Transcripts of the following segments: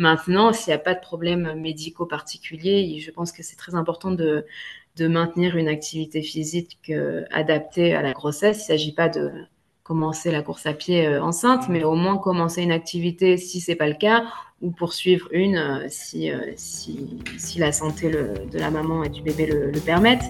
Maintenant, s'il n'y a pas de problème médicaux particuliers, je pense que c'est très important de, de maintenir une activité physique adaptée à la grossesse. Il ne s'agit pas de commencer la course à pied enceinte, mais au moins commencer une activité si ce n'est pas le cas, ou poursuivre une si, si, si, la santé de la maman et du bébé le, le permettent.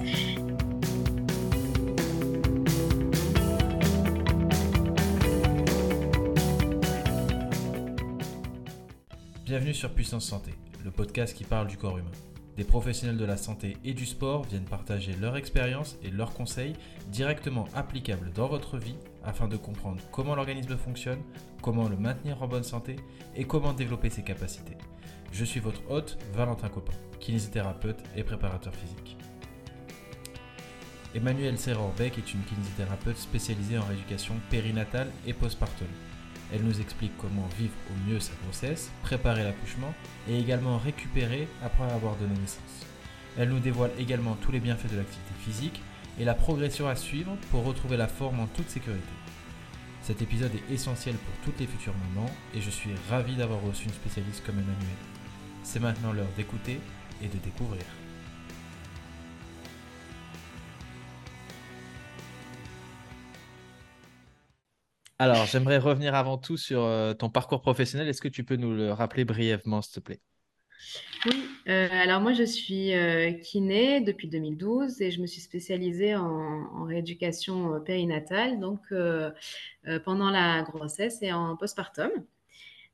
Sur Puissance Santé, le podcast qui parle du corps humain. Des professionnels de la santé et du sport viennent partager leur expérience et leurs conseils directement applicables dans votre vie afin de comprendre comment l'organisme fonctionne, comment le maintenir en bonne santé et comment développer ses capacités. Je suis votre hôte, Valentin Copin, kinésithérapeute et préparateur physique. Emmanuel Serror-Beck est une kinésithérapeute spécialisée en rééducation périnatale et postpartum. Elle nous explique comment vivre au mieux sa grossesse, préparer l'accouchement et également récupérer après avoir donné naissance. Elle nous dévoile également tous les bienfaits de l'activité physique et la progression à suivre pour retrouver la forme en toute sécurité. Cet épisode est essentiel pour toutes les futures mamans et je suis ravi d'avoir reçu une spécialiste comme Emmanuel. C'est maintenant l'heure d'écouter et de découvrir. Alors, j'aimerais revenir avant tout sur euh, ton parcours professionnel. Est-ce que tu peux nous le rappeler brièvement, s'il te plaît? Oui, euh, alors moi je suis euh, kiné depuis 2012 et je me suis spécialisée en, rééducation périnatale, donc pendant la grossesse et en postpartum.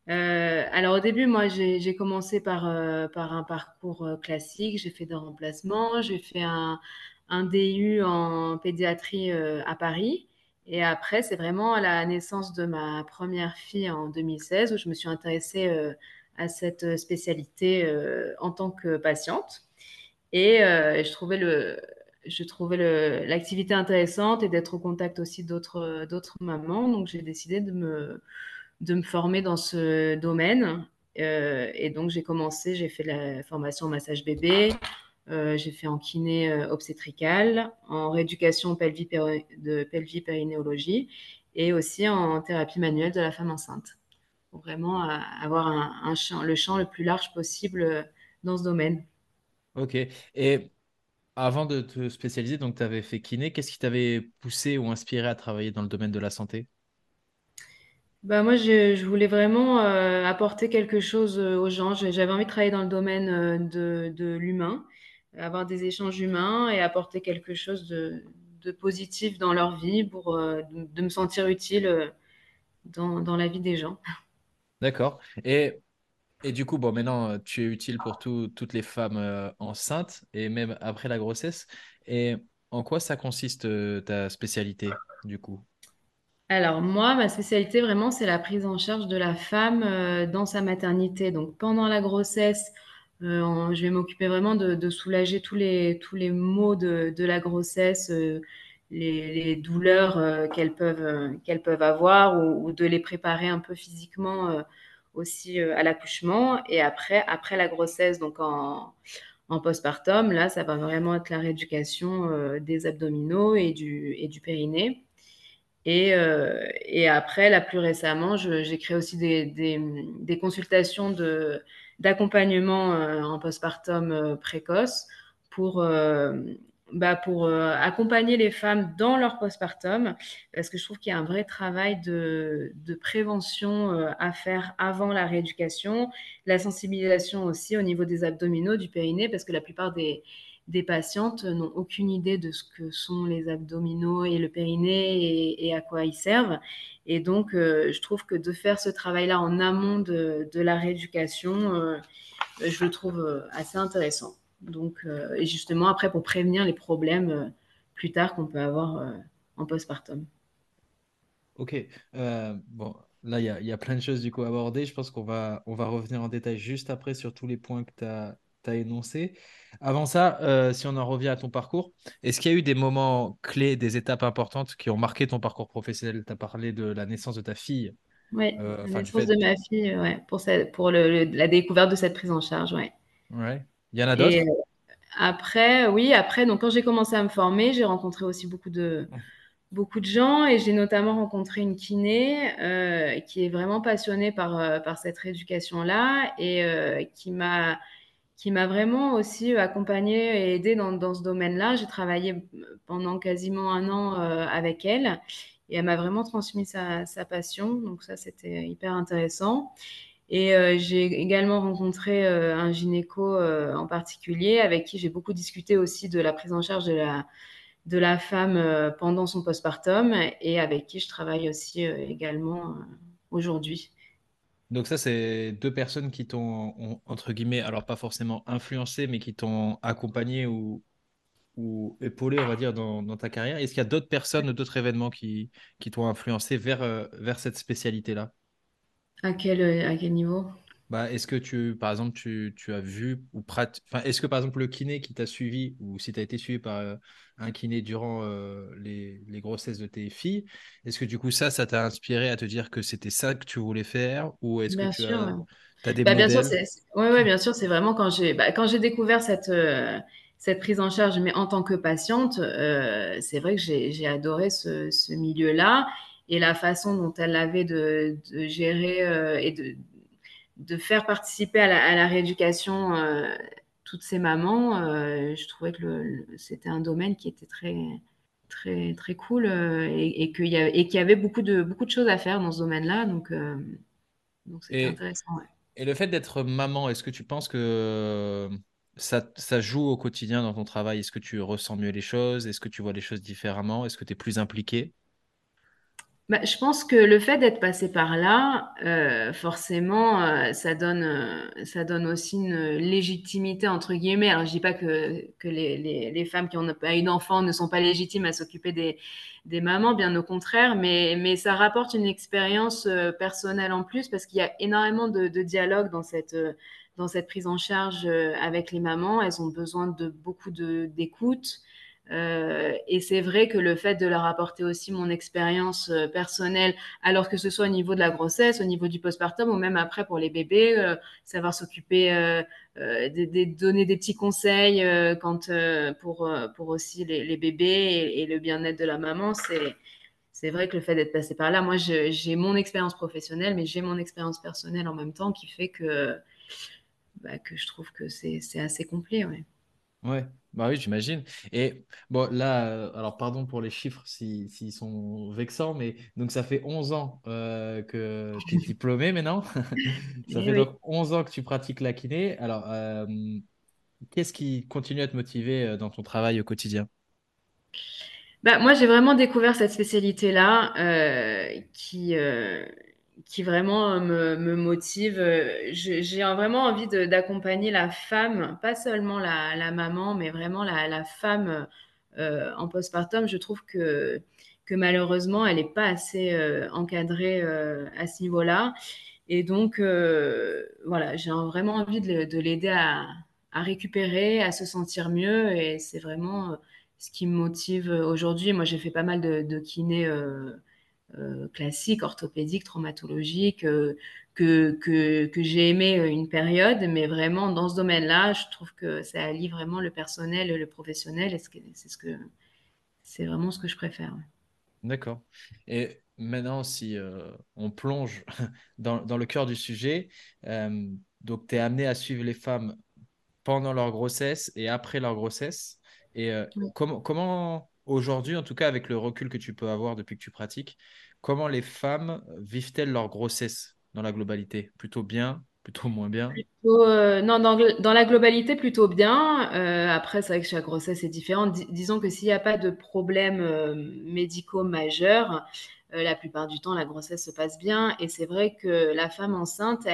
alors au début, moi j'ai commencé par, par un parcours classique, j'ai fait des remplacements, j'ai fait un, un DU en pédiatrie à Paris. Et après, c'est vraiment à la naissance de ma première fille en 2016 où je me suis intéressée euh, à cette spécialité euh, en tant que patiente. Et euh, je trouvais l'activité intéressante et d'être au contact aussi d'autres, mamans. Donc, j'ai décidé de me, de me former dans ce domaine. et donc, j'ai commencé, j'ai fait la formation massage bébé, euh, j'ai fait en kiné euh, obstétricale, en rééducation de pelvis périnéologie et aussi en thérapie manuelle de la femme enceinte. Pour vraiment euh, avoir un, champ, le champ le plus large possible dans ce domaine. Ok. Et avant de te spécialiser, donc tu avais fait kiné, qu'est-ce qui t'avait poussé ou inspiré à travailler dans le domaine de la santé? Bah moi, je, voulais vraiment apporter quelque chose aux gens. J'avais envie de travailler dans le domaine de, de l'humain avoir des échanges humains et apporter quelque chose de, positif dans leur vie pour euh, de, me sentir utile euh, dans, la vie des gens. D'accord. Et, et du coup, bon, maintenant, tu es utile pour toutes les femmes euh, enceintes et même après la grossesse. Et en quoi ça consiste ta spécialité, du coup? Alors moi, ma spécialité vraiment, c'est la prise en charge de la femme dans sa maternité. Donc pendant la grossesse, euh, je vais m'occuper vraiment de, soulager tous les, tous les maux de, la grossesse, euh, les, douleurs euh, qu'elles peuvent, qu'elles peuvent avoir ou, de les préparer un peu physiquement aussi à l'accouchement. Et après, après la grossesse, donc en, en postpartum, là, ça va vraiment être la rééducation des abdominaux et du, et du périnée. Et, et après, là, plus récemment, j'ai créé aussi des, des consultations de d'accompagnement euh, en postpartum euh, précoce pour euh, bah pour accompagner les femmes dans leur postpartum, parce que je trouve qu'il y a un vrai travail de, de prévention à faire avant la rééducation, la sensibilisation aussi au niveau des abdominaux, du périnée, parce que la plupart des, des patientes n'ont aucune idée de ce que sont les abdominaux et le périnée et, à quoi ils servent. Et donc, euh, je trouve que de faire ce travail-là en amont de, la rééducation, euh, je le trouve euh, assez intéressant. Donc, et justement, après, pour prévenir les problèmes plus tard qu'on peut avoir en postpartum. Ok. bon, là, il y, a plein de choses du coup à aborder. Je pense qu'on va, on va revenir en détail juste après sur tous les points que tu as, as énoncés. Avant ça, euh, si on en revient à ton parcours, est-ce qu'il y a eu des moments clés, des étapes importantes qui ont marqué ton parcours professionnel? Tu as parlé de la naissance de ta fille. Oui, euh, la naissance de ma fille, ouais, pour, pour le, la découverte de cette prise en charge. Ouais. Ouais. Il y en a d'autres? Après, oui, après, donc quand j'ai commencé à me former, j'ai rencontré aussi beaucoup de, beaucoup de gens et j'ai notamment rencontré une kiné euh, qui est vraiment passionnée par, euh, par cette rééducation-là et euh, qui m'a qui m'a vraiment aussi accompagnée et aidée dans, ce domaine-là. J'ai travaillé pendant quasiment un an avec elle et elle m'a vraiment transmis sa, passion. Donc ça, c'était hyper intéressant. Et j'ai également rencontré un gynéco en particulier avec qui j'ai beaucoup discuté aussi de la prise en charge de la, de la femme euh, pendant son postpartum et avec qui je travaille aussi euh, également euh, aujourd'hui. Donc ça, c'est deux personnes qui t'ont, entre guillemets, alors pas forcément influencé, mais qui t'ont accompagné ou, épaulé, on va dire, dans, ta carrière. Est-ce qu'il y a d'autres personnes d'autres événements qui, t'ont influencé vers, vers cette spécialité-là? Quel, à quel niveau? Bah, est-ce que tu, par exemple, tu, tu as vu ou pratique, enfin, est-ce que par exemple le kiné qui t'a suivi ou si tu as été suivi par euh, un kiné durant euh, les, les, grossesses de tes filles, est-ce que du coup ça, ça t'a inspiré à te dire que c'était ça que tu voulais faire ou est-ce que tu sûr, as, as, des bah, modèles? bien sûr, ouais, ouais, bien sûr, c'est vraiment quand j'ai bah, quand j'ai découvert cette euh, cette prise en charge, mais en tant que patiente, c'est vrai que j'ai adoré ce, ce milieu-là et la façon dont elle avait de, de gérer et de de faire participer à la, rééducation euh, toutes ces mamans, euh, je trouvais que c'était un domaine qui était très, très, très cool euh, et, et qu'il y, y, avait beaucoup de, beaucoup de choses à faire dans ce domaine-là. Donc, donc c'était intéressant. Et le fait d'être maman, est-ce que tu penses que ça, ça, joue au quotidien dans ton travail? Est-ce que tu ressens mieux les choses? Est-ce que tu vois les choses différemment? Est-ce que tu es plus impliqué bah, je pense que le fait d'être passé par là, euh, forcément, euh, ça donne, euh, ça donne aussi une légitimité entre guillemets. Alors, je dis pas que, les, femmes qui ont pas eu d'enfants ne sont pas légitimes à s'occuper des, mamans, bien au contraire, mais, ça rapporte une expérience personnelle en plus parce qu'il y a énormément de, de dialogue dans cette, dans cette prise en charge avec les mamans. Elles ont besoin de beaucoup d'écoute. Euh, et c'est vrai que le fait de leur apporter aussi mon expérience euh, personnelle, alors que ce soit au niveau de la grossesse, au niveau du postpartum ou même après pour les bébés, euh, savoir s'occuper, donner des petits conseils pour aussi les, bébés et, le bien-être de la maman, c'est vrai que le fait d'être passé par là, moi j'ai mon expérience professionnelle, mais j'ai mon expérience personnelle en même temps qui fait que bah, je trouve que c'est assez complet. Ouais, bah oui, j'imagine. Et bon, là, euh, alors pardon pour les chiffres s'ils sont vexants, mais donc ça fait 11 ans euh, que tu es diplômé maintenant. ça fait donc 11 ans que tu pratiques la kiné. Alors, euh, qu'est-ce qui continue à te motiver dans ton travail au quotidien? Bah, moi, j'ai vraiment découvert cette spécialité-là qui, qui vraiment me, me motive. J'ai vraiment envie d'accompagner la femme, pas seulement la, maman, mais vraiment la, femme euh, en postpartum. Je trouve que, malheureusement, elle n'est pas assez euh, encadrée euh, à ce niveau-là. Et donc, euh, voilà, j'ai vraiment envie de, l'aider à, à, récupérer, à se sentir mieux. Et c'est vraiment ce qui me motive aujourd'hui. Moi, j'ai fait pas mal de, de kiné euh, classique, orthopédique, traumatologique, euh, que, que, que j'ai aimé euh, une période, mais vraiment dans ce domaine-là, je trouve que ça allie vraiment le personnel et le professionnel, et c'est ce que c'est vraiment ce que je préfère. D'accord. Et maintenant, si on plonge dans, dans, le cœur du sujet, donc tu es amené à suivre les femmes pendant leur grossesse et après leur grossesse. Et comment, comment aujourd'hui, en tout cas avec le recul que tu peux avoir depuis que tu pratiques, comment les femmes vivent-elles leur grossesse dans la globalité? Plutôt bien, plutôt moins bien? Euh, Non, dans, la globalité, plutôt bien. Euh, après, c'est vrai que chaque grossesse est différente. disons que s'il n'y a pas de problèmes euh, médicaux majeurs, la plupart du temps, la grossesse se passe bien. Et c'est vrai que la femme enceinte,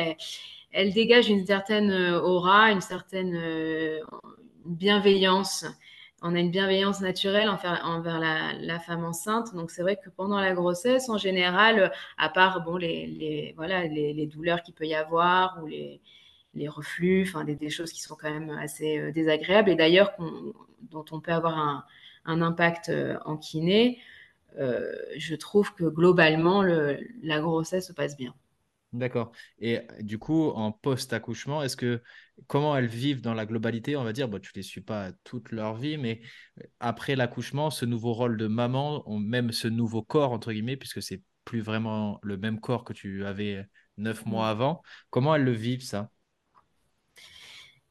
elle, dégage une certaine aura, une certaine bienveillance on a une bienveillance naturelle envers, la, femme enceinte. Donc c'est vrai que pendant la grossesse, en général, à part bon les, voilà les, douleurs qu'il peut y avoir ou les, reflux, enfin des, choses qui sont quand même assez euh, désagréables et d'ailleurs dont on peut avoir un, impact euh, en kiné. Euh, je trouve que globalement le, la grossesse se passe bien. D'accord. Et du coup, en post-accouchement, est-ce que comment elles vivent dans la globalité, on va dire, bon, tu les suis pas toute leur vie, mais après l'accouchement, ce nouveau rôle de maman, même ce nouveau corps, entre guillemets, puisque c'est plus vraiment le même corps que tu avais neuf mois Mm. avant, comment elles le vivent, ça?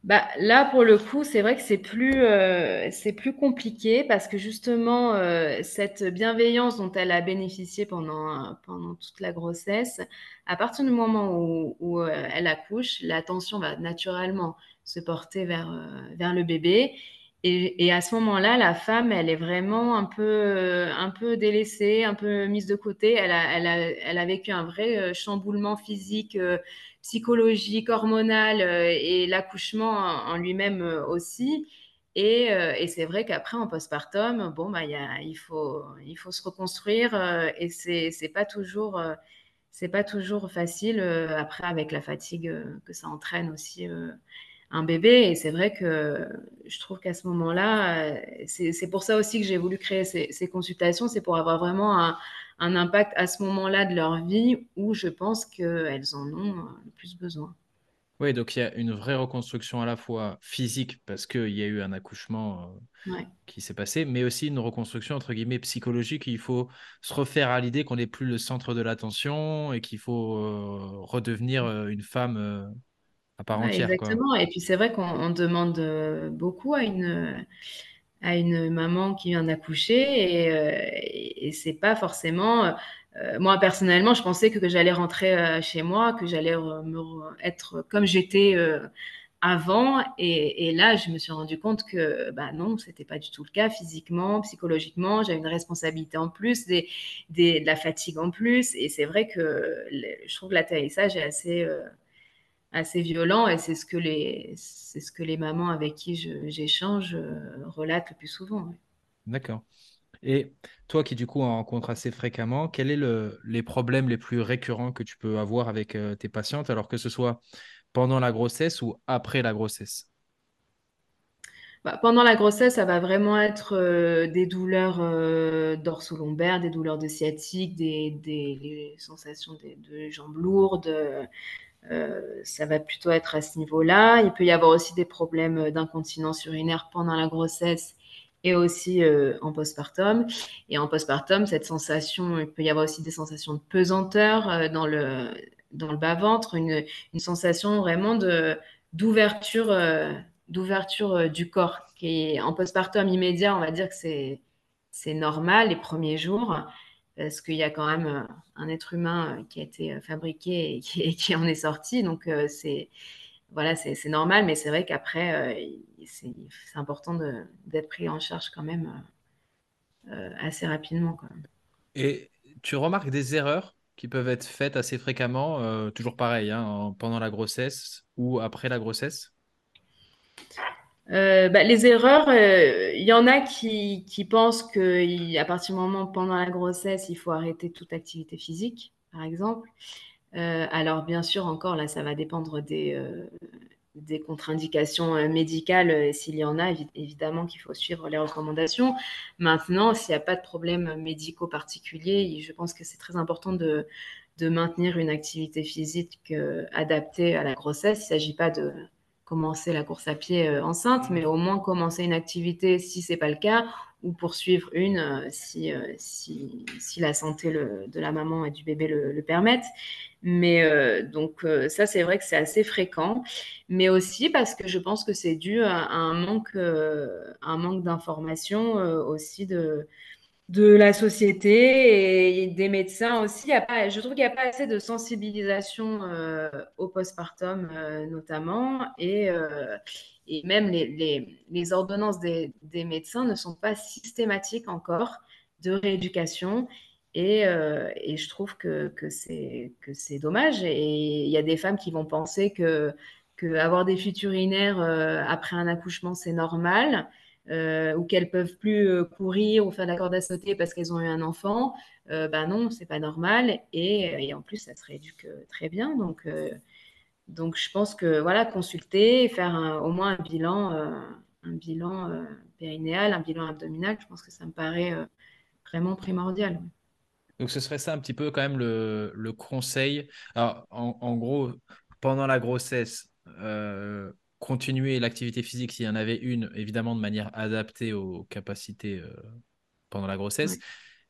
Bah, là, pour le coup, c'est vrai que c'est plus, euh, c'est plus compliqué parce que justement, euh, cette bienveillance dont elle a bénéficié pendant, pendant toute la grossesse, à partir du moment où, euh, elle accouche, l'attention va naturellement se porter vers, vers le bébé. Et, et à ce moment-là, la femme, elle est vraiment un peu, un peu délaissée, un peu mise de côté. Elle a, elle a, elle a vécu un vrai chamboulement physique. Psychologique, hormonale euh, et l'accouchement en, lui-même euh, aussi. Et, euh, et c'est vrai qu'après, en postpartum, bon, bah, il, faut, il faut se reconstruire et c'est, c'est pas toujours, pas toujours facile après avec la fatigue que ça entraîne aussi un bébé. Et c'est vrai que je trouve qu'à ce moment-là, c'est, c'est pour ça aussi que j'ai voulu créer ces, ces consultations, c'est pour avoir vraiment un, un impact à ce moment-là de leur vie où je pense qu'elles en ont euh, le plus besoin. Oui, donc il y a une vraie reconstruction à la fois physique, parce qu'il y a eu un accouchement euh, Ouais. qui s'est passé, mais aussi une reconstruction entre guillemets psychologique. Il faut se refaire à l'idée qu'on n'est plus le centre de l'attention et qu'il faut euh, redevenir euh, une femme à part Ouais, entière, quoi. exactement. Et puis c'est vrai qu'on on demande beaucoup à une, à une maman qui vient d'accoucher et, euh, et, c'est pas forcément. euh, moi personnellement, je pensais que, j'allais rentrer euh, chez moi, que j'allais être comme j'étais avant. Et, là, je me suis rendu compte que bah non, c'était pas du tout le cas physiquement, psychologiquement. J'avais une responsabilité en plus, des, des, de la fatigue en plus. Et c'est vrai que je trouve que l'atterrissage est assez, assez violent et c'est ce que les, c'est ce que les mamans avec qui j'échange euh, relatent le plus souvent. ouais. D'accord. Et toi qui du coup en rencontres assez fréquemment, quels sont le, les problèmes les plus récurrents que tu peux avoir avec euh, tes patientes, alors que ce soit pendant la grossesse ou après la grossesse? Bah, pendant la grossesse, ça va vraiment être euh, des douleurs euh, dorso-lombaires, des douleurs de sciatique, des, des les sensations de, de jambes lourdes. Euh, ça va plutôt être à ce niveau-là. Il peut y avoir aussi des problèmes d'incontinence urinaire pendant la grossesse et aussi euh, en postpartum. Et en postpartum, cette sensation, il peut y avoir aussi des sensations de pesanteur euh, dans le, dans le bas-ventre, une, sensation vraiment d'ouverture, d'ouverture du corps, qui en postpartum immédiat, on va dire que c'est, c'est normal les premiers jours, parce qu'il y a quand même euh, un être humain euh, qui a été euh, fabriqué et qui, en est sorti, donc c'est voilà, c'est normal, mais c'est vrai qu'après, c'est important d'être pris en charge quand même assez rapidement. Et tu remarques des erreurs qui peuvent être faites assez fréquemment, toujours pareil, hein, en- pendant la grossesse ou après la grossesse? Euh, bah, les erreurs, euh, il y en a qui, qui pensent qu'à partir du moment pendant la grossesse, il faut arrêter toute activité physique, par exemple. Euh, alors, bien sûr, encore là, ça va dépendre des, euh, contre-indications euh, médicales. euh, S'il y en a, évi- évidemment qu'il faut suivre les recommandations. Maintenant, s'il n'y a pas de problème médicaux particuliers, je pense que c'est très important de, maintenir une activité physique euh, adaptée à la grossesse. Il ne s'agit pas de commencer la course à pied euh, enceinte, mais au moins commencer une activité si ce n'est pas le cas, ou poursuivre une euh, si, euh, si, si, la santé le, de la maman et du bébé le, le permettent. Mais donc ça, c'est vrai que c'est assez fréquent, mais aussi parce que je pense que c'est dû à, à un manque, un manque d'information aussi de, de la société et des médecins aussi. Je trouve qu'il n'y a pas assez de sensibilisation euh, au postpartum euh, notamment et, euh, et même les, les, ordonnances des, des, médecins ne sont pas systématiques encore de rééducation. Et, et, je trouve que, que c'est dommage. Et il y a des femmes qui vont penser que, que avoir des fuites urinaires euh, après un accouchement, c'est normal. Euh, ou qu'elles peuvent plus euh, courir ou faire de la corde à sauter parce qu'elles ont eu un enfant, euh, ben non, c'est pas normal. Et, et, en plus, ça se rééduque euh, très bien. Donc, euh, je pense que voilà, consulter, faire au moins un bilan, euh, un bilan euh, périnéal, un bilan abdominal, je pense que ça me paraît euh, vraiment primordial. Donc ce serait ça un petit peu quand même le, conseil. Alors en, gros, pendant la grossesse, euh, continuer l'activité physique s'il y en avait une, évidemment de manière adaptée aux capacités euh, pendant la grossesse.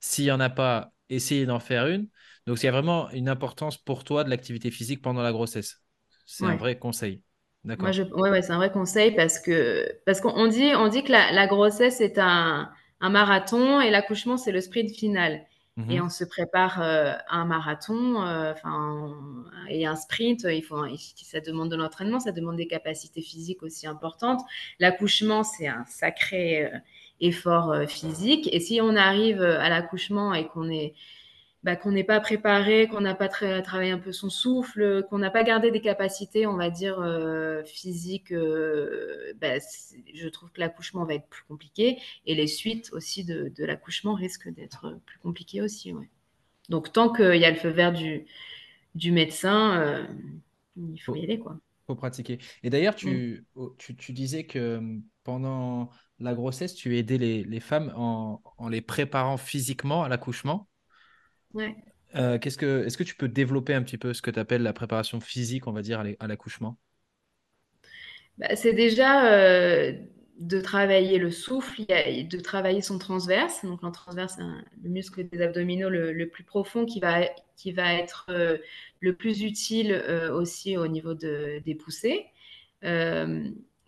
S'il n'y en a pas, essayer d'en faire une. Donc il y a vraiment une importance pour toi de l'activité physique pendant la grossesse. C'est ouais. un vrai conseil. D'accord. Ouais, c'est un vrai conseil parce que parce qu'on dit on dit que la, la grossesse est un, un marathon et l'accouchement c'est le sprint final. Mmh. Et on se prépare euh, à un marathon, enfin euh, et un sprint. Il faut, ça demande de l'entraînement, ça demande des capacités physiques aussi importantes. L'accouchement, c'est un sacré euh, effort euh, physique. Et si on arrive à l'accouchement et qu'on est bah, qu'on n'est pas préparé, qu'on n'a pas tra travaillé un peu son souffle, qu'on n'a pas gardé des capacités, on va dire, euh, physiques, euh, bah, je trouve que l'accouchement va être plus compliqué et les suites aussi de, de l'accouchement risquent d'être plus compliquées aussi. Ouais. Donc, tant qu'il y a le feu vert du, du médecin, euh, il faut y aller. Il faut pratiquer. Et d'ailleurs, tu, mmh. tu, tu, disais que hum, pendant la grossesse, tu aidais les, les femmes en, en les préparant physiquement à l'accouchement? Ouais. Euh, qu'est-ce que, est-ce que tu peux développer un petit peu ce que tu appelles la préparation physique, on va dire, à l'accouchement? Bah, C'est déjà euh, de travailler le souffle, de travailler son transverse. Donc, le transverse, c'est le muscle des abdominaux le, le, plus profond qui va, qui va être euh, le plus utile euh, aussi au niveau de, des poussées.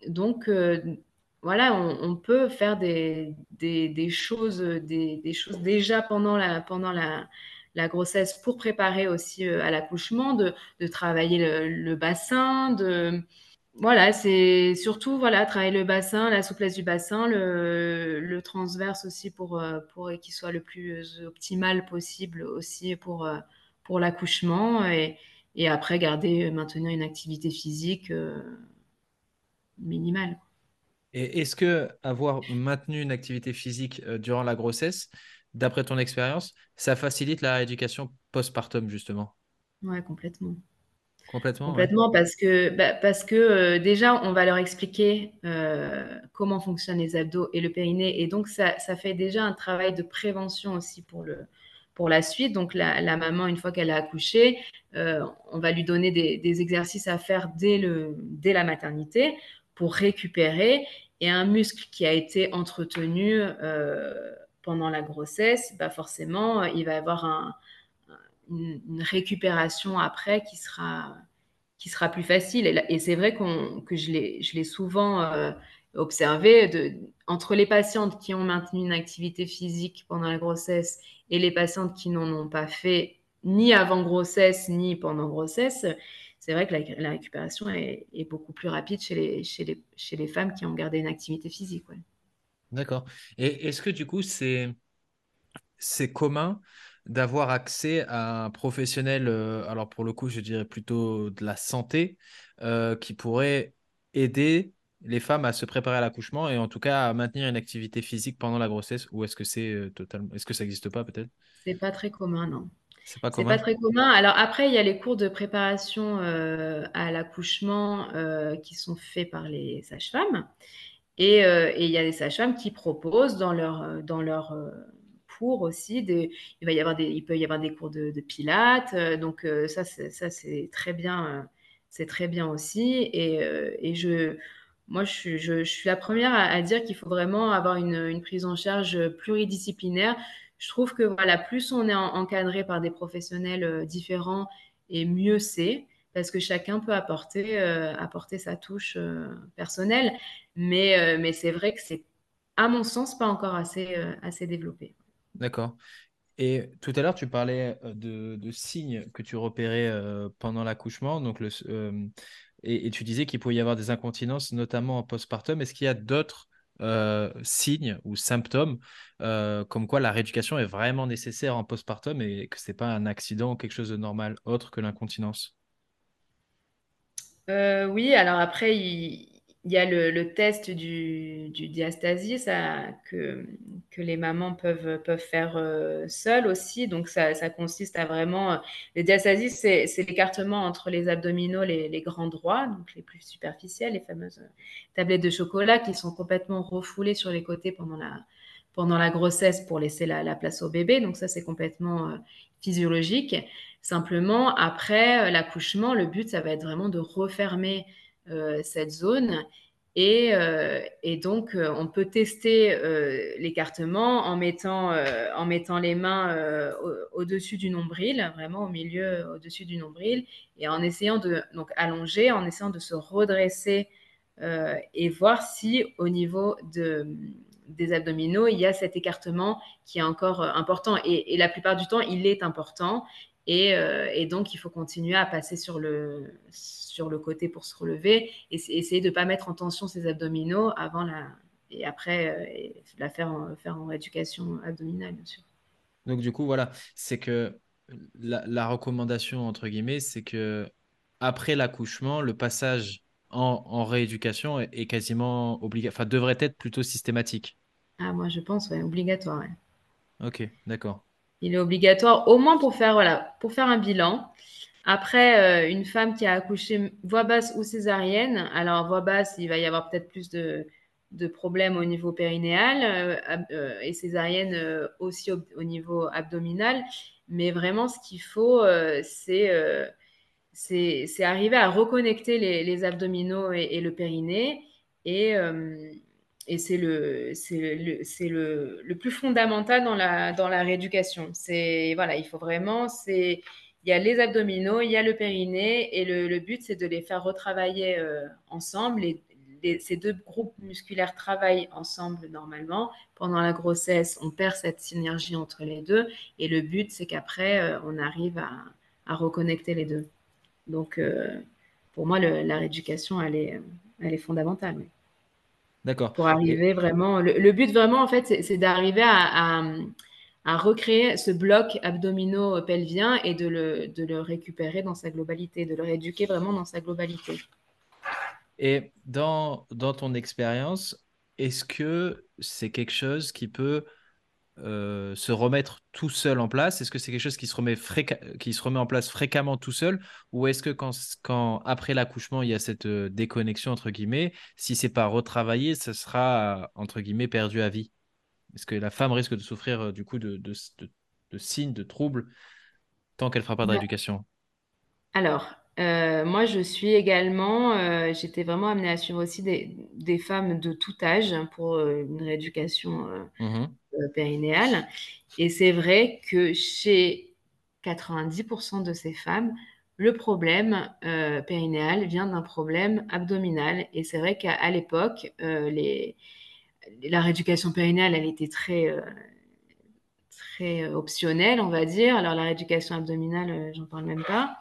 Donc, voilà, on, on, peut faire des, des, des choses, des, des, choses déjà pendant la, pendant la, la grossesse pour préparer aussi euh, à l'accouchement, de, travailler le, bassin, de voilà, c'est surtout voilà travailler le bassin, la souplesse du bassin, le, transverse aussi pour euh, pour qu'il soit le plus optimal possible aussi pour euh, pour l'accouchement et, et après garder maintenir une activité physique minimale. Et est-ce que avoir maintenu une activité physique durant la grossesse, d'après ton expérience, ça facilite la rééducation postpartum, justement Ouais, complètement. Complètement. Complètement, ouais. parce que, bah, parce que euh, déjà, on va leur expliquer euh, comment fonctionnent les abdos et le périnée. Et donc, ça, ça, fait déjà un travail de prévention aussi pour, le, pour la suite. Donc, la, la maman, une fois qu'elle a accouché, euh, on va lui donner des, des, exercices à faire dès, le, dès la maternité pour récupérer. Et un muscle qui a été entretenu pendant la grossesse, bah forcément, euh, il va y avoir un, une, récupération après qui sera, qui sera plus facile. Et, c'est vrai que je l'ai souvent euh, observé entre les patientes qui ont maintenu une activité physique pendant la grossesse et les patientes qui n'en ont pas fait ni avant grossesse ni pendant grossesse. C'est vrai que la, récupération est, beaucoup plus rapide chez les, chez, les, chez les femmes qui ont gardé une activité physique. D'accord. Et est-ce que du coup, c'est c'est commun d'avoir accès à un professionnel, euh, alors pour le coup, je dirais plutôt de la santé, euh, qui pourrait aider les femmes à se préparer à l'accouchement et en tout cas à maintenir une activité physique pendant la grossesse? Ou est-ce que c'est euh, totalement est-ce que ça n'existe pas peut-être? C'est pas très commun non. C'est pas, pas très commun. Alors après, il y a les cours de préparation à l'accouchement qui sont faits par les sages-femmes. Et, euh, et, il y a des sages-femmes qui proposent dans leur, euh, dans leur euh, cours aussi, il, va y avoir des, il peut y avoir des cours de, de pilates. donc ça, ça c'est très bien, c'est très bien aussi. Et, je, moi, je, je, suis la première à, dire qu'il faut vraiment avoir une, prise en charge pluridisciplinaire. Je trouve que voilà, plus on est en, encadré par des professionnels différents et mieux c'est parce que chacun peut apporter, euh, apporter sa touche euh, personnelle. Mais, euh, mais c'est vrai que c'est, à mon sens, pas encore assez, assez développé. D'accord. Et tout à l'heure, tu parlais de, de, signes que tu repérais pendant l'accouchement. Donc le, et, tu disais qu'il pouvait y avoir des incontinences, notamment en postpartum. Est-ce qu'il y a d'autres signes ou symptômes comme quoi la rééducation est vraiment nécessaire en postpartum et que ce n'est pas un accident ou quelque chose de normal autre que l'incontinence? Euh, Oui, alors après, il, il y a le, test du, du diastasie ça, que, les mamans peuvent, faire euh, seules aussi. Donc, ça, consiste à vraiment. Le diastasie, c'est l'écartement entre les abdominaux, les, les, grands droits, donc les plus superficiels, les fameuses tablettes de chocolat qui sont complètement refoulées sur les côtés pendant la, grossesse pour laisser la, place au bébé. Donc ça, c'est complètement euh, physiologique. Simplement, après l'accouchement, le but, ça va être vraiment de refermer cette zone euh, et, donc, euh, on peut tester euh, l'écartement en mettant, en mettant les mains au-dessus du nombril, vraiment au milieu, au-dessus du nombril, et en essayant de donc allonger, en essayant de se redresser et voir si au niveau de, des abdominaux, il y a cet écartement qui est encore important. Et la plupart du temps, il est important. Euh, et, donc, il faut continuer à passer sur le, sur le côté pour se relever et essayer de ne pas mettre en tension ses abdominaux avant la, et après euh, la faire en, faire en rééducation abdominale, bien sûr. Donc, du coup, voilà, c'est que la, recommandation, entre guillemets, c'est que après l'accouchement, le passage en, rééducation est, quasiment obligatoire, enfin, devrait être plutôt systématique. Ah, moi, je pense, ouais, obligatoire. Ok, d'accord. Il est obligatoire, au moins pour faire, un bilan. Après, euh, une femme qui a accouché voix basse ou césarienne, alors voix basse, il va y avoir peut-être plus de, problèmes au niveau périnéal euh, euh, et césarienne aussi au, niveau abdominal. Mais vraiment, ce qu'il faut, c'est c'est arriver à reconnecter les, abdominaux et, et, le périnée et, et c'est le, c'est le, le, plus fondamental dans la, dans la rééducation. C'est, voilà, il faut vraiment, c'est, il y a les abdominaux, il y a le périnée, et le, but, c'est de les faire retravailler euh, ensemble. ces deux groupes musculaires travaillent ensemble normalement. Pendant la grossesse, on perd cette synergie entre les deux, et le but, c'est qu'après, euh, on arrive à, à, reconnecter les deux. Donc, euh, pour moi, la rééducation, elle est, elle est fondamentale. D'accord. Pour arriver vraiment. Le, but vraiment, en fait, c'est d'arriver à, à, recréer ce bloc abdominaux-pelvien et de le, de le récupérer dans sa globalité, de le rééduquer vraiment dans sa globalité. Et dans, dans ton expérience, est-ce que c'est quelque chose qui peut euh, se remettre tout seul en place? Est-ce que c'est quelque chose qui se, remet qui se remet en place fréquemment tout seul? Ou est-ce que quand, quand après l'accouchement, il y a cette euh, déconnexion, entre guillemets, si c'est pas retravaillé, ce sera, entre guillemets, perdu à vie? Est-ce que la femme risque de souffrir euh, du coup de, de, de, signes, de troubles, tant qu'elle ne fera pas de rééducation? Alors, moi, je suis également, j'étais vraiment amenée à suivre aussi des, des, femmes de tout âge pour une rééducation mmh euh, périnéale. Et c'est vrai que chez 90% de ces femmes, le problème euh, périnéal vient d'un problème abdominal. Et c'est vrai qu'à l'époque, euh, la rééducation périnéale, elle était très, euh, très optionnelle, on va dire. Alors la rééducation abdominale, j'en parle même pas.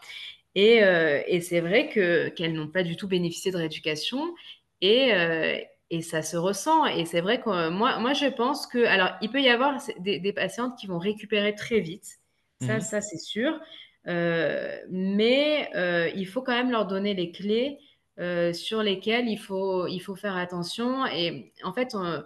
Et, et c'est vrai que, qu'elles n'ont pas du tout bénéficié de rééducation. Et, et ça se ressent. Et c'est vrai que moi, moi, je pense que. Alors, il peut y avoir des, patientes qui vont récupérer très vite. Ça, mhm. ça c'est sûr. Euh, mais euh, il faut quand même leur donner les clés euh, sur lesquelles il faut, il faut faire attention. Et en fait, on,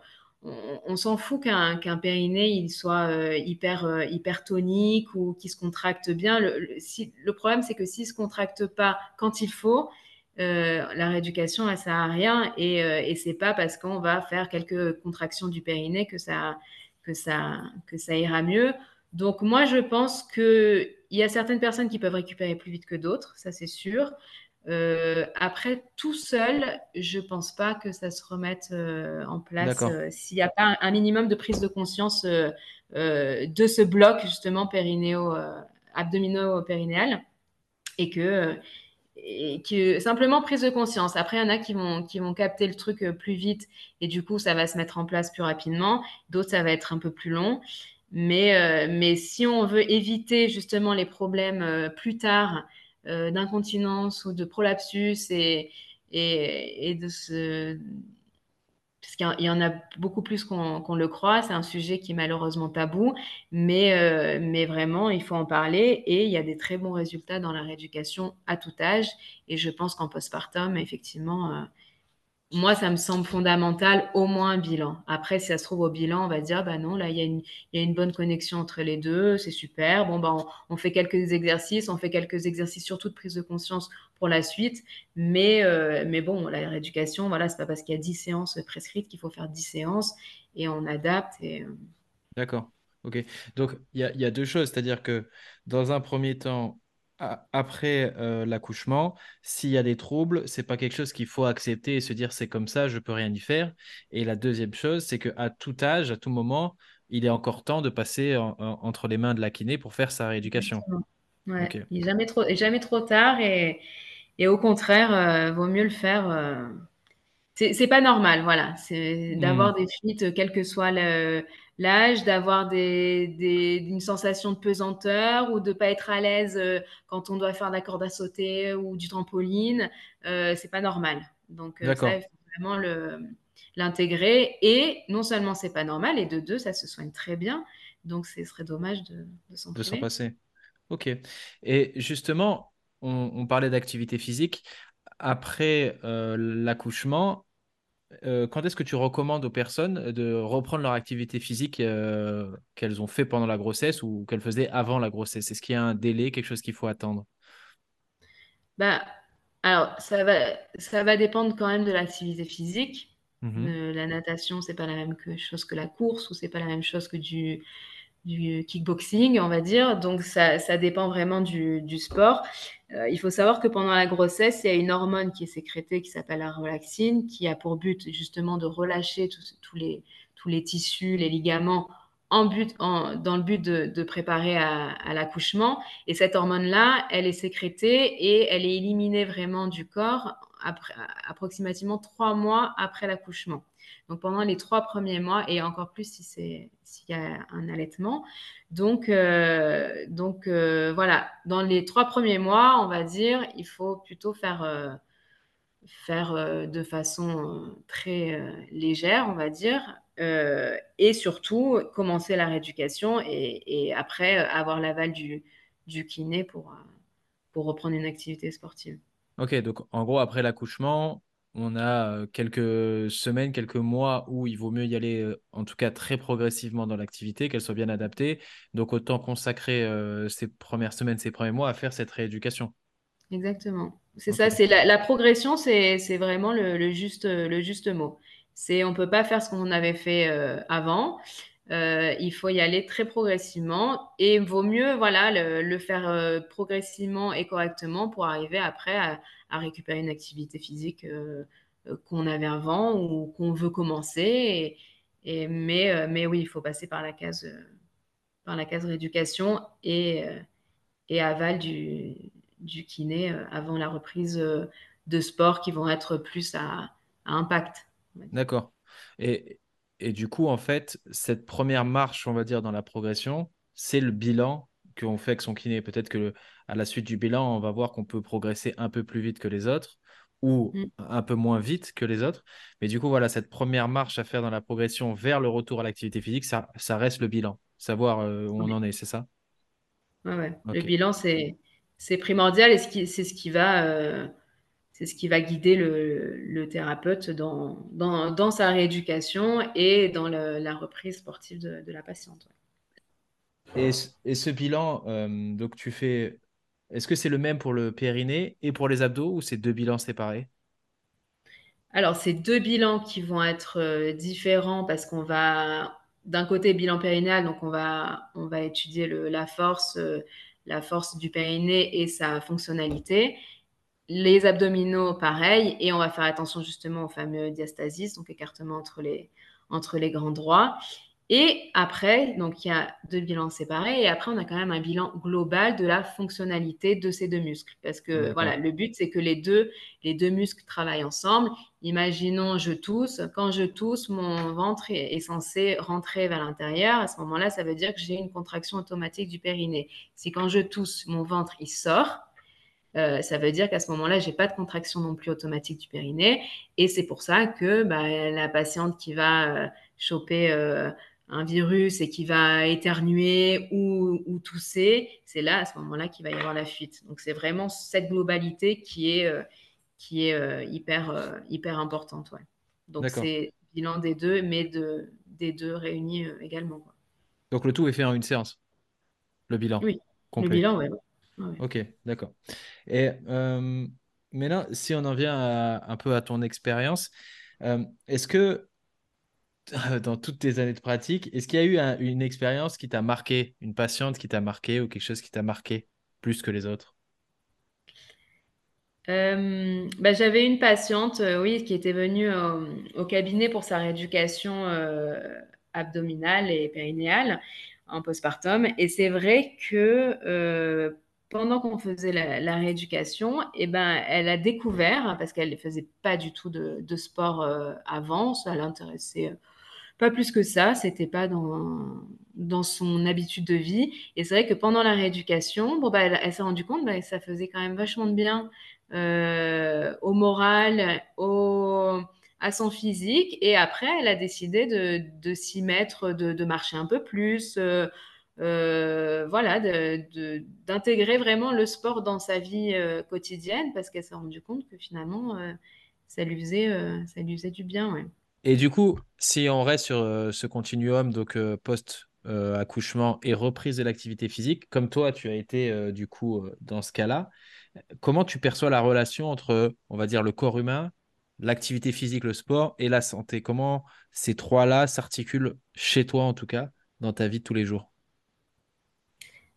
s'en fout qu'un qu'un périnée il soit hyper, hyper tonique ou qu'il se contracte bien. Le, problème, c'est que s'il se contracte pas quand il faut, euh, la rééducation, elle sert à rien et, euh, et c'est pas parce qu'on va faire quelques contractions du périnée que ça, que ça, que ça ira mieux. Donc moi, je pense qu'il y a certaines personnes qui peuvent récupérer plus vite que d'autres, ça c'est sûr. Euh, après, tout seul, je pense pas que ça se remette en place s'il n'y a pas un, minimum de prise de conscience de ce bloc justement périnéo, abdominaux-périnéal et que et que simplement prise de conscience. Après, il y en a qui vont, qui vont capter le truc euh, plus vite et du coup, ça va se mettre en place plus rapidement. D'autres, ça va être un peu plus long. Mais, euh, mais si on veut éviter justement les problèmes euh, plus tard d'incontinence ou de prolapsus et, et, et de se parce qu'il y en a beaucoup plus qu'on le croit. C'est un sujet qui est malheureusement tabou, mais, euh, mais vraiment, il faut en parler. Et il y a des très bons résultats dans la rééducation à tout âge. Et je pense qu'en postpartum, effectivement, euh, moi, ça me semble fondamental, au moins un bilan. Après, si ça se trouve au bilan, on va dire, bah non, là, il y a une, bonne connexion entre les deux, c'est super. Bon, bah, on, fait quelques exercices, on fait quelques exercices surtout de prise de conscience pour la suite. Mais, euh, mais bon, la rééducation, voilà, c'est pas parce qu'il y a 10 séances prescrites qu'il faut faire 10 séances et on adapte. Et... Euh. D'accord. Ok. Donc, il y a deux choses. C'est-à-dire que dans un premier temps, après euh, l'accouchement, s'il y a des troubles, c'est pas quelque chose qu'il faut accepter et se dire c'est comme ça, je peux rien y faire. Et la deuxième chose, c'est qu'à tout âge, à tout moment, il est encore temps de passer entre les mains de la kiné pour faire sa rééducation. Ouais. Il n'est jamais trop, jamais trop tard et, et au contraire, euh, vaut mieux le faire. Euh, c'est pas normal, voilà. C'est d'avoir hmm. des fuites, quel que soit l'âge, d'avoir des, des, une sensation de pesanteur ou de pas être à l'aise euh, quand on doit faire de la corde à sauter ou du trampoline. Euh, c'est pas normal. Donc, euh, ça, il faut vraiment l'intégrer. Et non seulement c'est pas normal, et de deux, ça se soigne très bien. Donc, ce serait dommage de, de s'en passer. Ok. Et justement, on, on parlait d'activité physique après l'accouchement, euh, quand est-ce que tu recommandes aux personnes de reprendre leur activité physique euh, qu'elles ont fait pendant la grossesse ou qu'elles faisaient avant la grossesse? Est-ce qu'il y a un délai, quelque chose qu'il faut attendre? Bah, Alors, ça va, ça va dépendre quand même de l'activité physique. Mmh euh, la natation, c'est pas la même chose que la course ou c'est pas la même chose que du, du kickboxing, on va dire. Donc, ça, ça dépend vraiment du, sport. Euh, il faut savoir que pendant la grossesse, il y a une hormone qui est sécrétée qui s'appelle la relaxine, qui a pour but justement de relâcher tous les, tous les tissus, les ligaments en but, dans le but de, de préparer à, à l'accouchement. Et cette hormone-là, elle est sécrétée et elle est éliminée vraiment du corps approximativement trois mois après l'accouchement. Donc pendant les trois premiers mois et encore plus si c'est s'il y a un allaitement. Donc euh, donc euh, voilà, dans les trois premiers mois, on va dire, il faut plutôt faire euh, faire de façon très légère, on va dire, et surtout commencer la rééducation et, et après avoir l'aval du, du kiné pour, pour reprendre une activité sportive. Ok, donc en gros, après l'accouchement, on a quelques semaines, quelques mois où il vaut mieux y aller, en tout cas très progressivement dans l'activité, qu'elle soit bien adaptée. Donc autant consacrer ces premières semaines, ces premiers mois à faire cette rééducation. Exactement. C'est ça, c'est la, progression, c'est vraiment le, juste, le juste mot. C'est on peut pas faire ce qu'on avait fait avant. Il faut y aller très progressivement et vaut mieux voilà le, faire progressivement et correctement pour arriver après à, récupérer une activité physique euh, euh, qu'on avait avant ou qu'on veut commencer. Et, mais, euh, oui, il faut passer par la case, par la case rééducation et, et aval du, kiné avant la reprise de sport qui vont être plus à, impact. D'accord. Et du coup, en fait, cette première marche, on va dire, dans la progression, c'est le bilan qu'on fait avec son kiné. Peut-être que à la suite du bilan, on va voir qu'on peut progresser un peu plus vite que les autres ou mm. un peu moins vite que les autres. Mais du coup, voilà, cette première marche à faire dans la progression vers le retour à l'activité physique, ça, ça reste le bilan. Savoir euh, où on en est, c'est ça? Ouais, ouais. Le bilan, c'est, c'est primordial et c'est ce qui va, euh, c'est ce qui va guider le, le thérapeute dans, dans, dans, sa rééducation et dans le, la reprise sportive de, de la patiente. Et, et, ce bilan, euh, donc tu fais est-ce que c'est le même pour le périnée et pour les abdos ou c'est deux bilans séparés? Alors, c'est deux bilans qui vont être euh, différents parce qu'on va, d'un côté, bilan périnéal, donc on va, on va étudier le, la, force, euh, la force du périnée et sa fonctionnalité. Les abdominaux, pareil, et on va faire attention justement au fameux diastasis, donc écartement entre les, entre les grands droits. Et après, donc il y a deux bilans séparés et après on a quand même un bilan global de la fonctionnalité de ces deux muscles parce que voilà, le but c'est que les deux les deux muscles travaillent ensemble. Imaginons je tousse, quand je tousse, mon ventre est, censé rentrer vers l'intérieur. À ce moment-là, ça veut dire que j'ai une contraction automatique du périnée. Si quand je tousse, mon ventre il sort, euh, ça veut dire qu'à ce moment-là, j'ai pas de contraction non plus automatique du périnée. Et c'est pour ça que bah, la patiente qui va euh, choper euh, un virus et qui va éternuer ou, ou tousser, c'est là, à ce moment-là, qu'il va y avoir la fuite. Donc, c'est vraiment cette globalité qui est, euh, qui est hyper, hyper importante. Ouais. Donc c'est bilan des deux, mais de, des deux réunis également. Donc le tout est fait en une séance, le bilan Oui, le bilan, oui. Ok, d'accord. Et maintenant, si on en vient un peu à ton expérience, est-ce que dans toutes tes années de pratique, est-ce qu'il y a eu une expérience qui t'a marqué, une patiente qui t'a marqué ou quelque chose qui t'a marqué plus que les autres? Euh, bah, j'avais une patiente, euh, oui, qui était venue au cabinet pour sa rééducation euh, abdominale et périnéale en postpartum. Et c'est vrai que pendant qu'on faisait la, rééducation, et eh ben, elle a découvert, parce qu'elle ne faisait pas du tout de, sport avant, ça l'intéressait pas plus que ça, c'était pas dans, dans son habitude de vie. Et c'est vrai que pendant la rééducation, bon, bah, elle, s'est rendue compte bah, que ça faisait quand même vachement de bien euh, au moral, au, à son physique. Et après, elle a décidé de, de s'y mettre, de, marcher un peu plus. Euh, euh, voilà, d'intégrer vraiment le sport dans sa vie quotidienne parce qu'elle s'est rendue compte que finalement, ça, lui faisait, ça lui faisait du bien. Et du coup, si on reste sur euh, ce continuum, donc euh, post-accouchement euh, et reprise de l'activité physique, comme toi, tu as été du coup dans ce cas-là, comment tu perçois la relation entre, on va dire, le corps humain, l'activité physique, le sport et la santé? Comment ces trois-là s'articulent chez toi, en tout cas, dans ta vie de tous les jours?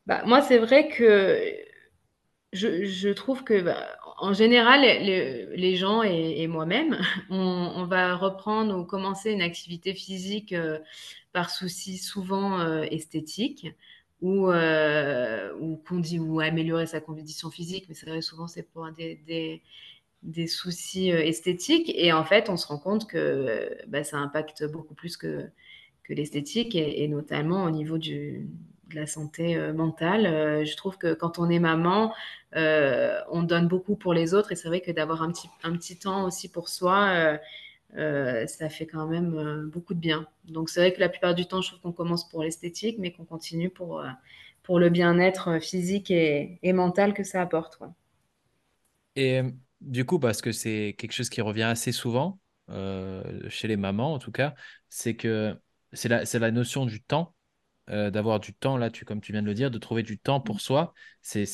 Bah, Moi, c'est vrai que je, trouve que, bah, en général, les, gens et, moi-même, on, va reprendre ou commencer une activité physique euh, par souci souvent euh, esthétique ou, euh, ou, ou améliorer sa condition physique, mais c'est vrai, souvent c'est pour des, des, soucis esthétiques. Et en fait, on se rend compte que bah, ça impacte beaucoup plus que, que l'esthétique et, notamment au niveau du, de la santé euh, mentale. Euh, je trouve que quand on est maman, euh, on donne beaucoup pour les autres et c'est vrai que d'avoir un petit, un petit temps aussi pour soi, ça fait quand même beaucoup de bien. Donc c'est vrai que la plupart du temps, je trouve qu'on commence pour l'esthétique, mais qu'on continue pour, pour le bien-être physique et, mental que ça apporte. Et du coup, parce que c'est quelque chose qui revient assez souvent, chez les mamans en tout cas, c'est que c'est la, la notion du temps euh, d'avoir du temps, là, tu, comme tu viens de le dire, de trouver du temps pour mmh. soi. C'est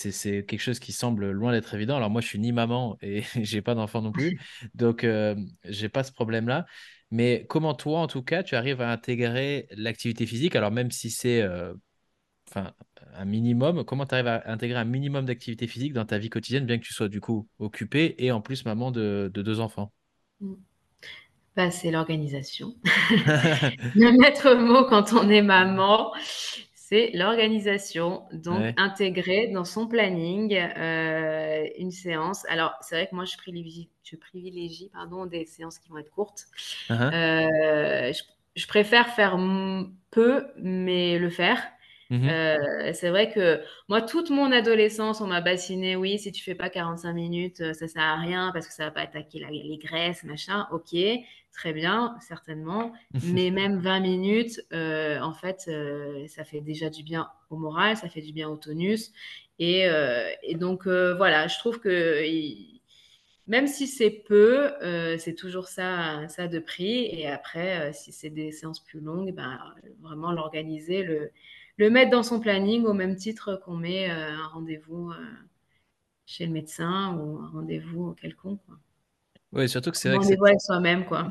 quelque chose qui semble loin d'être évident. Alors moi, je suis ni maman et j'ai pas d'enfant non plus, donc euh, j'ai pas ce problème-là. Mais comment toi, en tout cas, tu arrives à intégrer l'activité physique? Alors même si c'est euh, enfin un minimum, comment tu arrives à intégrer un minimum d'activité physique dans ta vie quotidienne, bien que tu sois du coup occupée et en plus maman de, deux enfants? Mmh. Bah, c'est l'organisation. le maître mot quand on est maman, c'est l'organisation. Donc, intégrer dans son planning euh, une séance. Alors, c'est vrai que moi, je privilégie, je privilégie pardon, des séances qui vont être courtes. Uh-huh. Euh, je, préfère faire peu, mais le faire. Mmh euh, c'est vrai que moi, toute mon adolescence, on m'a bassiné, oui, si tu fais pas 45 minutes, ça sert à rien parce que ça va pas attaquer les graisses, machin. Ok, très bien, certainement. Mais même 20 minutes, euh, en fait, ça fait déjà du bien au moral, ça fait du bien au tonus. Et, donc, voilà, je trouve que même si c'est peu, c'est toujours ça, ça de prix. Et après, si c'est des séances plus longues, ben, vraiment l'organiser, le le mettre dans son planning au même titre qu'on met euh, un rendez-vous euh, chez le médecin ou un rendez-vous quelconque. Oui, surtout que c'est vrai que rendez-vous avec soi-même, quoi.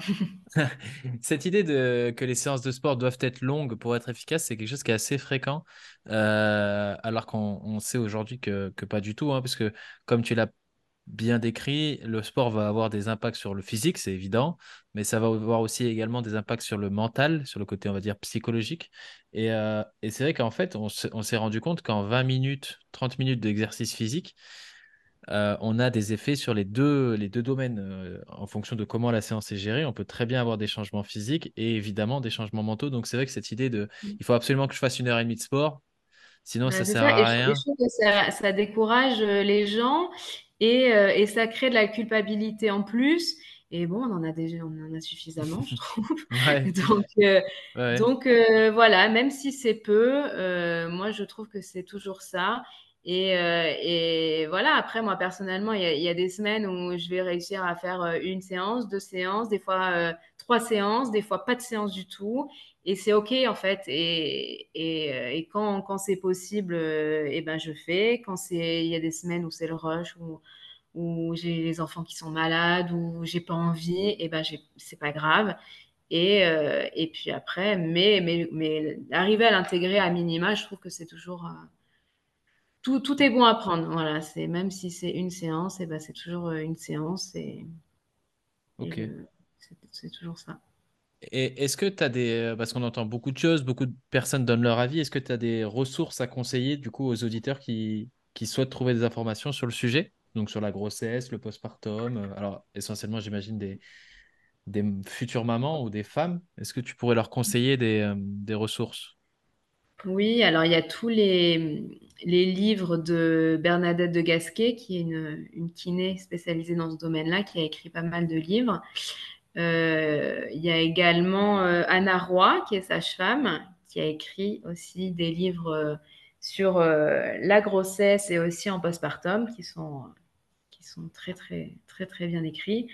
Cette idée de que les séances de sport doivent être longues pour être efficaces, c'est quelque chose qui est assez fréquent, euh, alors qu'on sait aujourd'hui que, que, pas du tout, hein, parce que comme tu l'as bien décrit, le sport va avoir des impacts sur le physique, c'est évident, mais ça va avoir aussi également des impacts sur le mental, sur le côté, on va dire, psychologique. Et, euh, c'est vrai qu'en fait, on, s'est rendu compte qu'en 20 minutes, 30 minutes d'exercice physique, euh, on a des effets sur les deux, les deux domaines. Euh, en fonction de comment la séance est gérée, on peut très bien avoir des changements physiques et évidemment des changements mentaux. Donc c'est vrai que cette idée de mmh. il faut absolument que je fasse une heure et demie de sport, sinon ça sert à rien. Je, trouve que ça, ça, décourage les gens euh, et, ça crée de la culpabilité en plus. Et bon, on en a déjà, on en a suffisamment, je trouve. donc, euh, donc euh, voilà, même si c'est peu, moi je trouve que c'est toujours ça. Et, euh, et, voilà, après, moi, personnellement, il y, a des semaines où je vais réussir à faire euh, une séance, deux séances, des fois euh, trois séances, des fois pas de séance du tout. Et c'est OK, en fait. Et, euh, quand, c'est possible, et ben, je fais. Quand il y a des semaines où c'est le rush, où, j'ai les enfants qui sont malades, où j'ai pas envie, et ben, c'est pas grave. Et, euh, puis après, mais arriver à l'intégrer à minima, je trouve que c'est toujours tout, tout, est bon à prendre. Voilà, c'est même si c'est une séance, et eh ben c'est toujours euh, une séance et, Ok. c'est toujours ça. Et est-ce que tu as des. Euh, parce qu'on entend beaucoup de choses, beaucoup de personnes donnent leur avis. Est-ce que tu as des ressources à conseiller du coup aux auditeurs qui, qui souhaitent trouver des informations sur le sujet? Donc sur la grossesse, le postpartum. Euh, alors essentiellement, j'imagine des, des futures mamans ou des femmes. Est-ce que tu pourrais leur conseiller des, des ressources? Oui, alors il y a tous les, livres de Bernadette de Gasquet, qui est une, kiné spécialisée dans ce domaine-là, qui a écrit pas mal de livres. Euh, il y a également euh, Anna Roy, qui est sage-femme, qui a écrit aussi des livres euh, sur la grossesse et aussi en postpartum, qui sont, qui sont très, très, très, très bien écrits.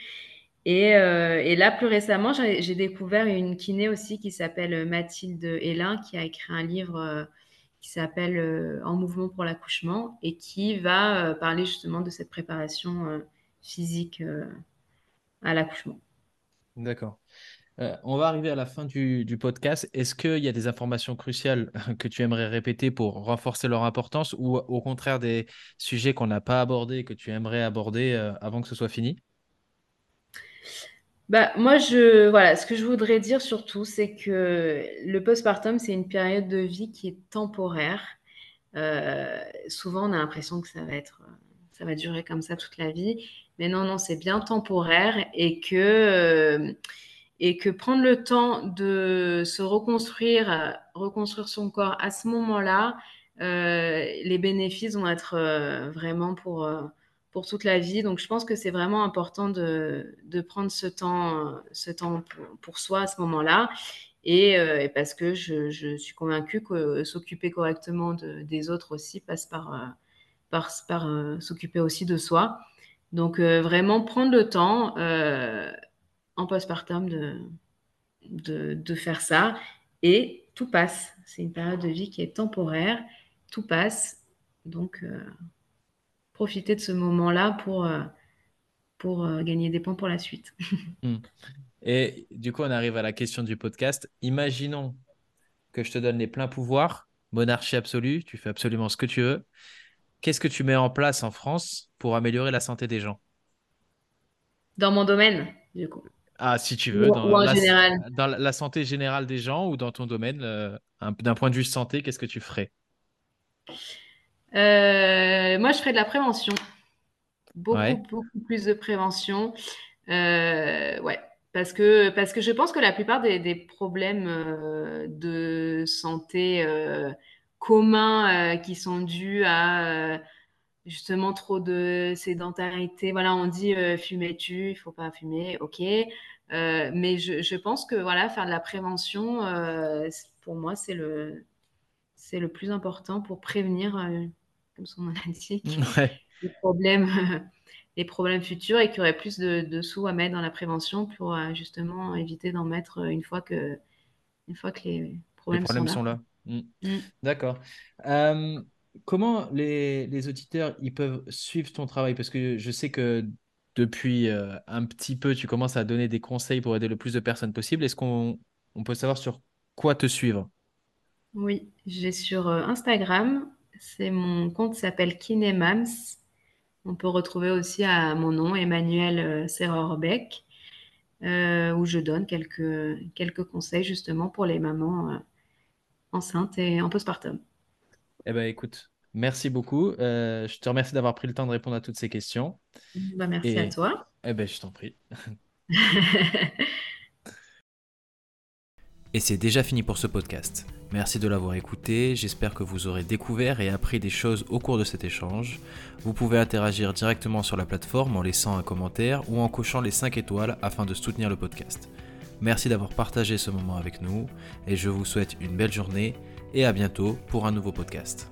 Et, euh, et, là, plus récemment, j'ai découvert une kiné aussi qui s'appelle Mathilde Hélin, qui a écrit un livre euh, qui s'appelle euh, En mouvement pour l'accouchement et qui va euh, parler justement de cette préparation euh, physique euh, à l'accouchement. D'accord. on va arriver à la fin du, du podcast. Est-ce qu'il y a des informations cruciales que tu aimerais répéter pour renforcer leur importance ou au contraire des sujets qu'on n'a pas abordés que tu aimerais aborder avant que ce soit fini? Bah, moi, je, voilà, ce que je voudrais dire surtout, c'est que le postpartum, c'est une période de vie qui est temporaire. Euh, souvent, on a l'impression que ça va être, ça va durer comme ça toute la vie. Mais non, non, c'est bien temporaire et que, euh, et que prendre le temps de se reconstruire, reconstruire son corps à ce moment-là, euh, les bénéfices vont être euh, vraiment pour, euh, pour toute la vie. Donc, je pense que c'est vraiment important de, de, prendre ce temps, ce temps pour, soi à ce moment-là. Et, euh, parce que je, suis convaincue que s'occuper correctement de, des autres aussi passe par, euh, par, euh, s'occuper aussi de soi. Donc, euh, vraiment prendre le temps euh, en postpartum de, de, de faire ça. Et tout passe. C'est une période de vie qui est temporaire. Tout passe. Donc, euh, profiter de ce moment-là pour, euh, pour euh, gagner des points pour la suite. Hmm. Et du coup, on arrive à la question du podcast. Imaginons que je te donne les pleins pouvoirs, monarchie absolue, tu fais absolument ce que tu veux. Qu'est-ce que tu mets en place en France pour améliorer la santé des gens? Dans mon domaine, du coup. Ah, si tu veux, ou, dans, ou en la, général. dans la santé générale des gens ou dans ton domaine, euh, d'un point de vue santé, qu'est-ce que tu ferais? Euh, Moi, je ferais de la prévention. Beaucoup, Ouais. beaucoup plus de prévention. Euh, ouais. Parce que, parce que je pense que la plupart des, des problèmes euh, de santé euh, communs qui sont dus à justement trop de sédentarité, voilà, on dit euh, fumer tu, il faut pas fumer, ok. Mais je, je, pense que voilà, faire de la prévention, pour moi, c'est le, c'est le plus important pour prévenir, comme son nom l'indique, Ouais. les problèmes, les problèmes futurs et qu'il y aurait plus de, de, sous à mettre dans la prévention pour euh, justement éviter d'en mettre une fois que, une fois que les Les problèmes sont problèmes là. sont là. Mm. Mm. D'accord. Euh, comment les, les auditeurs ils peuvent suivre ton travail? Parce que je sais que depuis euh, un petit peu, tu commences à donner des conseils pour aider le plus de personnes possible. Est-ce qu'on on peut savoir sur quoi te suivre? Oui, j'ai sur euh, Instagram, c'est mon compte s'appelle Kinemams. On peut retrouver aussi à mon nom, Emmanuel euh, Serrorbeck, euh, où je donne quelques, quelques conseils justement pour les mamans euh, enceintes et en postpartum. Eh ben, écoute, merci beaucoup. Euh, je te remercie d'avoir pris le temps de répondre à toutes ces questions. Bah, merci à toi. eh ben, je t'en prie. Et c'est déjà fini pour ce podcast. Merci de l'avoir écouté, j'espère que vous aurez découvert et appris des choses au cours de cet échange. Vous pouvez interagir directement sur la plateforme en laissant un commentaire ou en cochant les 5 étoiles afin de soutenir le podcast. Merci d'avoir partagé ce moment avec nous et je vous souhaite une belle journée et à bientôt pour un nouveau podcast.